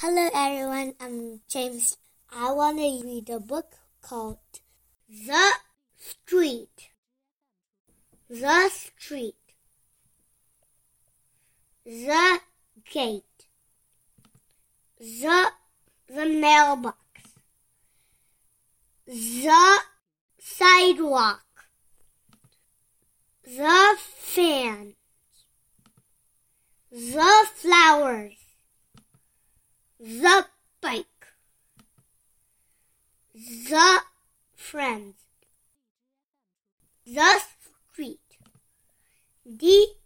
Hello, everyone. I'm James. I want to read a book called The Street. The Street. The Gate. The, the mailbox. The sidewalk. The fan. The flowers. The bike. The friends. The street. The.